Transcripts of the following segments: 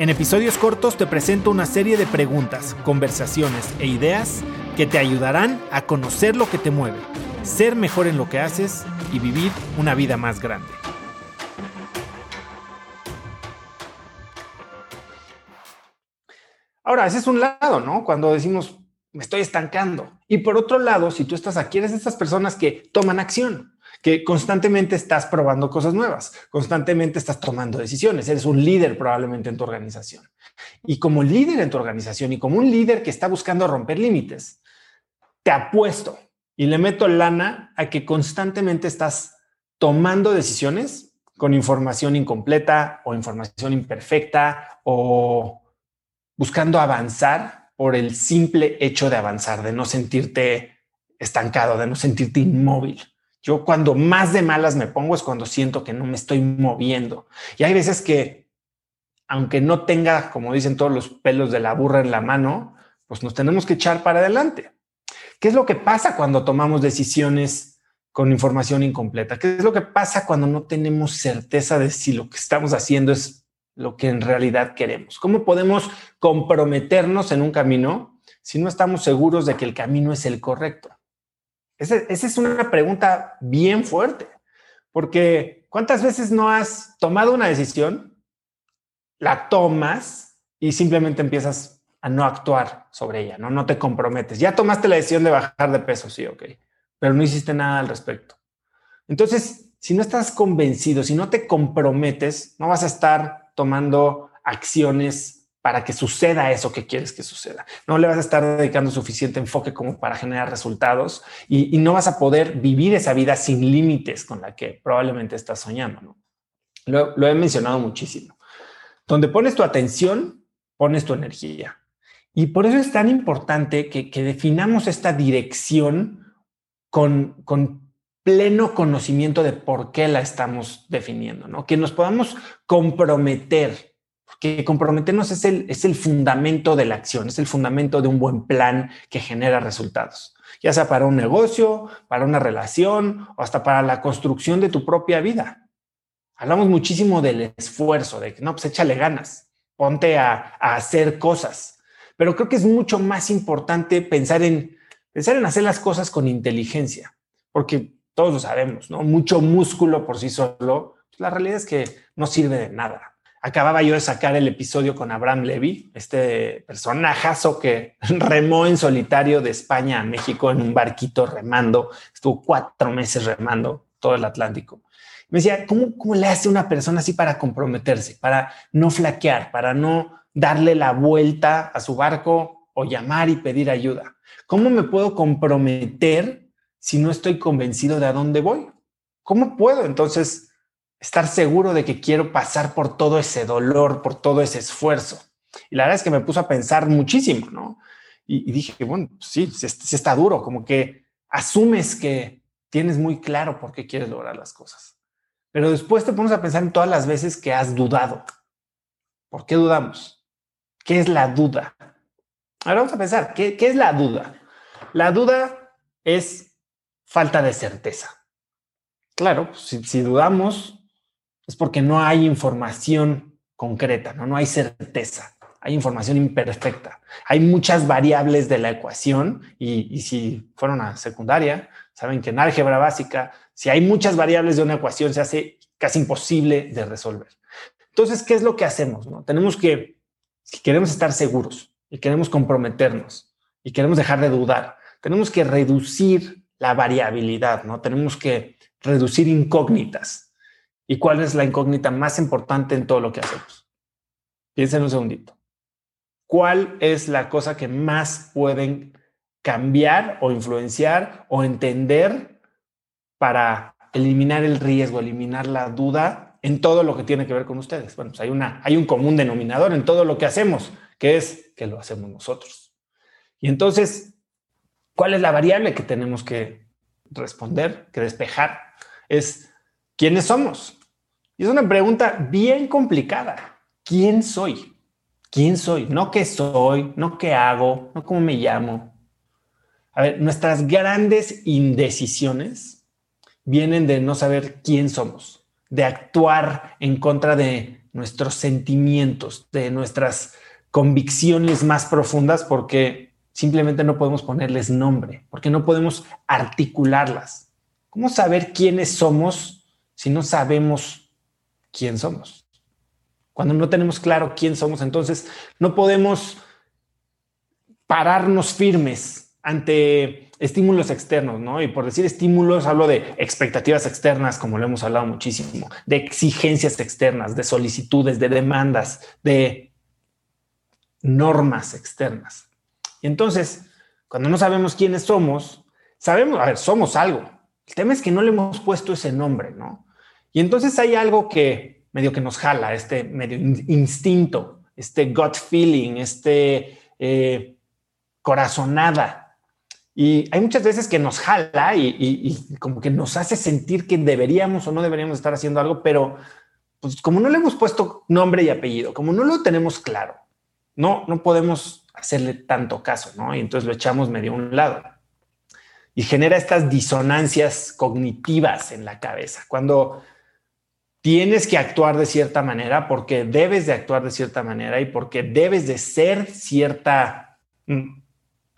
En episodios cortos te presento una serie de preguntas, conversaciones e ideas que te ayudarán a conocer lo que te mueve, ser mejor en lo que haces y vivir una vida más grande. Ahora, ese es un lado, ¿no? Cuando decimos, me estoy estancando. Y por otro lado, si tú estás aquí, eres de estas personas que toman acción que constantemente estás probando cosas nuevas, constantemente estás tomando decisiones, eres un líder probablemente en tu organización. Y como líder en tu organización y como un líder que está buscando romper límites, te apuesto y le meto lana a que constantemente estás tomando decisiones con información incompleta o información imperfecta o buscando avanzar por el simple hecho de avanzar, de no sentirte estancado, de no sentirte inmóvil. Yo cuando más de malas me pongo es cuando siento que no me estoy moviendo. Y hay veces que, aunque no tenga, como dicen todos los pelos de la burra en la mano, pues nos tenemos que echar para adelante. ¿Qué es lo que pasa cuando tomamos decisiones con información incompleta? ¿Qué es lo que pasa cuando no tenemos certeza de si lo que estamos haciendo es lo que en realidad queremos? ¿Cómo podemos comprometernos en un camino si no estamos seguros de que el camino es el correcto? Esa, es una pregunta bien fuerte, porque ¿cuántas veces no has tomado una decisión, la tomas y simplemente empiezas a no actuar sobre ella, no, no te comprometes? Ya tomaste la decisión de bajar de peso, sí, ok, pero no hiciste nada al respecto. Entonces, si no estás convencido, si no te comprometes, no vas a estar tomando acciones para que suceda eso que quieres que suceda. No le vas a estar dedicando suficiente enfoque como para generar resultados y, no vas a poder vivir esa vida sin límites con la que probablemente estás soñando. Lo, he mencionado muchísimo. Donde pones tu atención, pones tu energía. Y por eso es tan importante que, definamos esta dirección con, con pleno conocimiento de por qué la estamos definiendo, ¿no? Que nos podamos comprometer que comprometernos es el, es el fundamento de la acción, es el fundamento de un buen plan que genera resultados, ya sea para un negocio, para una relación o hasta para la construcción de tu propia vida. Hablamos muchísimo del esfuerzo, de que no, pues échale ganas, ponte a, a hacer cosas, pero creo que es mucho más importante pensar en, pensar en hacer las cosas con inteligencia, porque todos lo sabemos, ¿no? Mucho músculo por sí solo, pues la realidad es que no sirve de nada acababa yo de sacar el episodio con Abraham Levy, este personajazo que remó en solitario de España a México en un barquito remando, estuvo cuatro meses remando todo el Atlántico. Me decía, ¿cómo, ¿cómo le hace una persona así para comprometerse, para no flaquear, para no darle la vuelta a su barco o llamar y pedir ayuda? ¿Cómo me puedo comprometer si no estoy convencido de a dónde voy? ¿Cómo puedo entonces estar seguro de que quiero pasar por todo ese dolor, por todo ese esfuerzo. Y la verdad es que me puso a pensar muchísimo, ¿no? Y, dije, bueno, pues sí, sí, está duro, como que asumes que tienes muy claro por qué quieres lograr las cosas. Pero después te pones a pensar en todas las veces que has dudado. ¿Por qué dudamos? ¿Qué es la duda? Ahora vamos a pensar, ¿qué, qué es la duda? La duda es falta de certeza. Claro, si, si dudamos, es porque no hay información concreta, ¿no? no hay certeza, hay información imperfecta. Hay muchas variables de la ecuación y, si fueron a secundaria, saben que en álgebra básica, si hay muchas variables de una ecuación, se hace casi imposible de resolver. Entonces, ¿qué es lo que hacemos? No? Tenemos que, si queremos estar seguros y queremos comprometernos y queremos dejar de dudar, tenemos que reducir la variabilidad, ¿no? Tenemos que reducir incógnitas. ¿Y cuál es la incógnita más importante en todo lo que hacemos? Piensen un segundito. ¿Cuál es la cosa que más pueden cambiar o influenciar o entender para eliminar el riesgo, eliminar la duda en todo lo que tiene que ver con ustedes? Bueno, pues hay, una, hay un común denominador en todo lo que hacemos, que es que lo hacemos nosotros. Y entonces, ¿cuál es la variable que tenemos que responder, que despejar, es ¿quiénes somos? Es una pregunta bien complicada. ¿Quién soy? ¿Quién soy? No qué soy, no qué hago, no cómo me llamo. A ver, nuestras grandes indecisiones vienen de no saber quién somos, de actuar en contra de nuestros sentimientos, de nuestras convicciones más profundas, porque simplemente no podemos ponerles nombre, porque no podemos articularlas. ¿Cómo saber quiénes somos si no sabemos quién somos? Cuando no tenemos claro quién somos, entonces no podemos pararnos firmes ante estímulos externos, ¿no? Y por decir estímulos, hablo de expectativas externas, como lo hemos hablado muchísimo, de exigencias externas, de solicitudes, de demandas, de normas externas. Y entonces, cuando no sabemos quiénes somos, sabemos, a ver, somos algo. El tema es que no le hemos puesto ese nombre, ¿no? Y entonces hay algo que medio que nos jala, este medio instinto, este gut feeling, este eh, corazonada. Y hay muchas veces que nos jala y, como que nos hace sentir que deberíamos o no deberíamos estar haciendo algo, pero pues como no le hemos puesto nombre y apellido, como no lo tenemos claro, no, no podemos hacerle tanto caso, ¿no? Y entonces lo echamos medio a un lado. Y genera estas disonancias cognitivas en la cabeza. Cuando tienes que actuar de cierta manera porque debes de actuar de cierta manera y porque debes de ser cierta mm,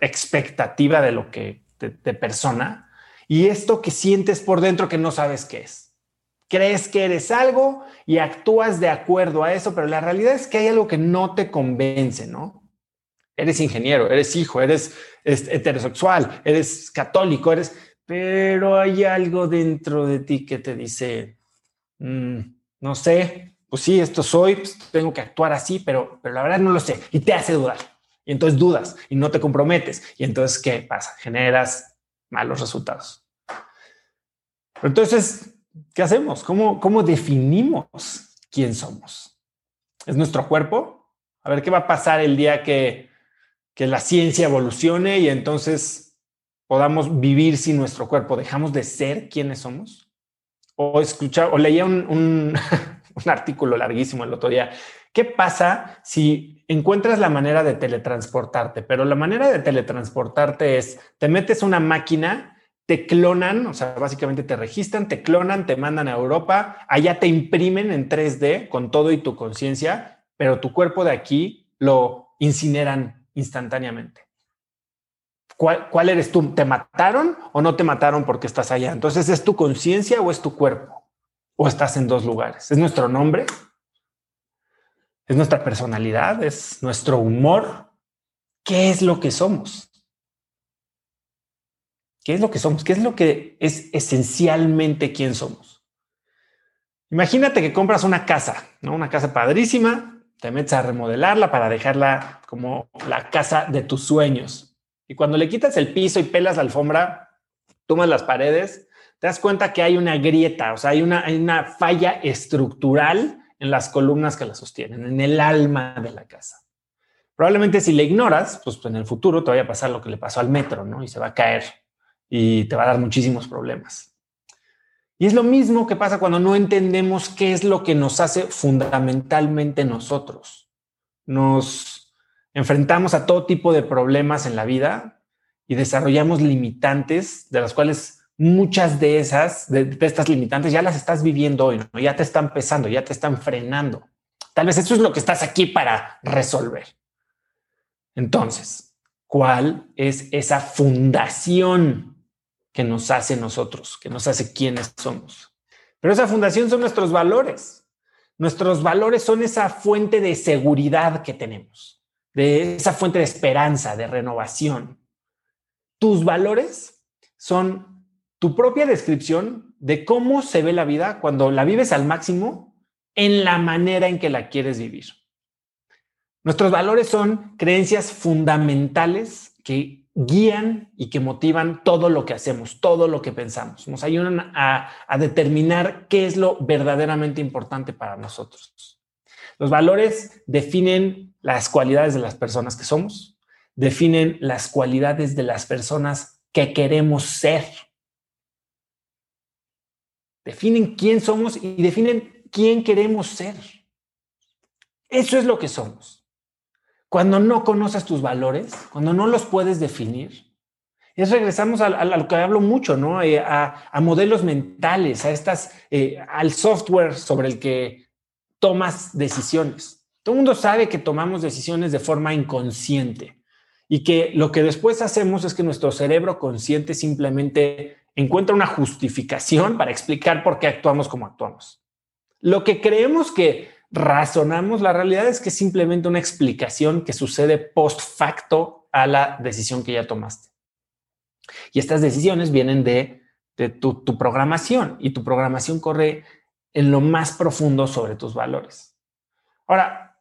expectativa de lo que de, persona y esto que sientes por dentro que no sabes qué es. Crees que eres algo y actúas de acuerdo a eso, pero la realidad es que hay algo que no te convence, ¿no? Eres ingeniero, eres hijo, eres heterosexual, eres católico, eres, pero hay algo dentro de ti que te dice, Mm, no sé, pues sí, esto soy, pues tengo que actuar así, pero, pero la verdad no lo sé y te hace dudar. Y entonces dudas y no te comprometes. Y entonces, ¿qué pasa? Generas malos resultados. entonces, ¿qué hacemos? ¿Cómo, ¿Cómo definimos quién somos? ¿Es nuestro cuerpo? A ver, ¿qué va a pasar el día que, que la ciencia evolucione y entonces podamos vivir sin nuestro cuerpo? ¿Dejamos de ser quienes somos? O escuchar o leía un, un, artículo larguísimo el otro día. ¿Qué pasa si encuentras la manera de teletransportarte? Pero la manera de teletransportarte es, te metes una máquina, te clonan, o sea, básicamente te registran, te clonan, te mandan a Europa, allá te imprimen en 3D con todo y tu conciencia, pero tu cuerpo de aquí lo incineran instantáneamente. ¿Cuál, eres tú? ¿Te mataron o no te mataron porque estás allá? Entonces, ¿es tu conciencia o es tu cuerpo? ¿O estás en dos lugares? ¿Es nuestro nombre? ¿Es nuestra personalidad? ¿Es nuestro humor? ¿Qué es lo que somos? ¿Qué es lo que somos? ¿Qué es lo que es esencialmente quién somos? Imagínate que compras una casa, ¿no? Una casa padrísima, te metes a remodelarla para dejarla como la casa de tus sueños. Y cuando le quitas el piso y pelas la alfombra, tomas las paredes, te das cuenta que hay una grieta, o sea, hay una, una falla estructural en las columnas que la sostienen, en el alma de la casa. Probablemente si le ignoras, pues en el futuro te vaya a pasar lo que le pasó al metro, ¿no? Y se va a caer y te va a dar muchísimos problemas. Y es lo mismo que pasa cuando no entendemos qué es lo que nos hace fundamentalmente nosotros. Nos enfrentamos a todo tipo de problemas en la vida y desarrollamos limitantes de las cuales muchas de esas, de, estas limitantes ya las estás viviendo hoy, ya te están pesando, ya te están frenando. Tal vez eso es lo que estás aquí para resolver. Entonces, ¿cuál es esa fundación que nos hace nosotros, que nos hace quienes somos? Pero esa fundación son nuestros valores. Nuestros valores son esa fuente de seguridad que tenemos de esa fuente de esperanza, de renovación. Tus valores son tu propia descripción de cómo se ve la vida cuando la vives al máximo en la manera en que la quieres vivir. Nuestros valores son creencias fundamentales que guían y que motivan todo lo que hacemos, todo lo que pensamos. Nos ayudan a, a determinar qué es lo verdaderamente importante para nosotros. Los valores definen las cualidades de las personas que somos, definen las cualidades de las personas que queremos ser. definen quién somos y definen quién queremos ser. Eso es lo que somos. Cuando no conoces tus valores, cuando no los puedes definir, es regresamos a, lo que hablo mucho, ¿no? Eh, a, modelos mentales, a estas, eh, al software sobre el que tomas decisiones. Todo el mundo sabe que tomamos decisiones de forma inconsciente y que lo que después hacemos es que nuestro cerebro consciente simplemente encuentra una justificación para explicar por qué actuamos como actuamos. Lo que creemos que razonamos, la realidad es que es simplemente una explicación que sucede post facto a la decisión que ya tomaste. Y estas decisiones vienen de, tu, tu programación y tu programación corre en lo más profundo sobre tus valores. Ahora,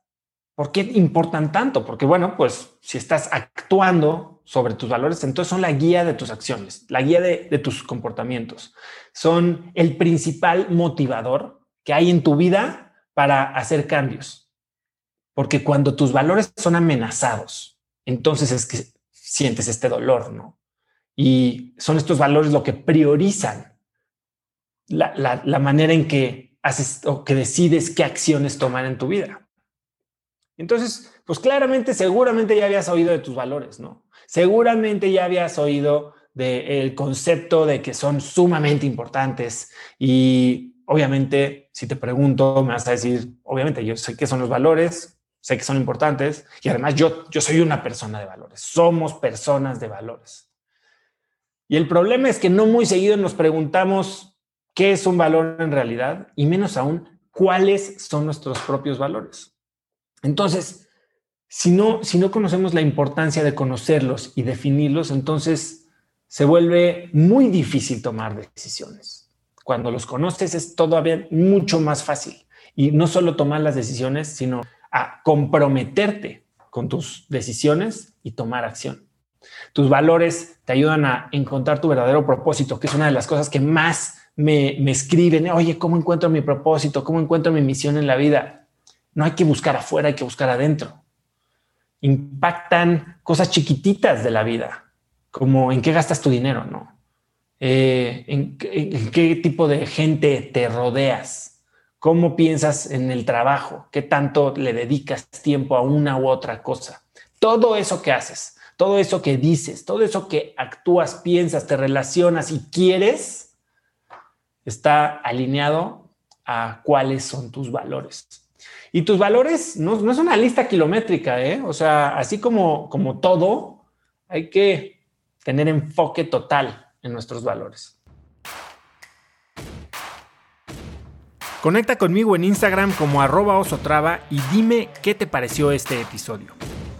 ¿por qué importan tanto? Porque bueno, pues si estás actuando sobre tus valores, entonces son la guía de tus acciones, la guía de, tus comportamientos. Son el principal motivador que hay en tu vida para hacer cambios. Porque cuando tus valores son amenazados, entonces es que sientes este dolor, ¿no? Y son estos valores lo que priorizan la, manera en que haces o que decides qué acciones tomar en tu vida. Entonces, pues claramente, seguramente ya habías oído de tus valores, ¿no? Seguramente ya habías oído del concepto de que son sumamente importantes y obviamente, si te pregunto, me vas a decir, obviamente, yo sé que son los valores, sé que son importantes y además yo, yo soy una persona de valores, somos personas de valores. Y el problema es que no muy seguido nos preguntamos qué es un valor en realidad y menos aún cuáles son nuestros propios valores. Entonces, si no, si no conocemos la importancia de conocerlos y definirlos, entonces se vuelve muy difícil tomar decisiones. Cuando los conoces es todavía mucho más fácil. Y no solo tomar las decisiones, sino a comprometerte con tus decisiones y tomar acción. Tus valores te ayudan a encontrar tu verdadero propósito, que es una de las cosas que más me, escriben. Oye, ¿cómo encuentro mi propósito? ¿Cómo encuentro mi misión en la vida? No hay que buscar afuera, hay que buscar adentro. Impactan cosas chiquititas de la vida, como en qué gastas tu dinero, ¿no? Eh, en, qué tipo de gente te rodeas, cómo piensas en el trabajo, qué tanto le dedicas tiempo a una u otra cosa. Todo eso que haces, todo eso que dices, todo eso que actúas, piensas, te relacionas y quieres, está alineado a cuáles son tus valores. Y tus valores no, no es una lista kilométrica, ¿eh? O sea, así como, como todo, hay que tener enfoque total en nuestros valores. Conecta conmigo en Instagram como arroba osotrava y dime qué te pareció este episodio.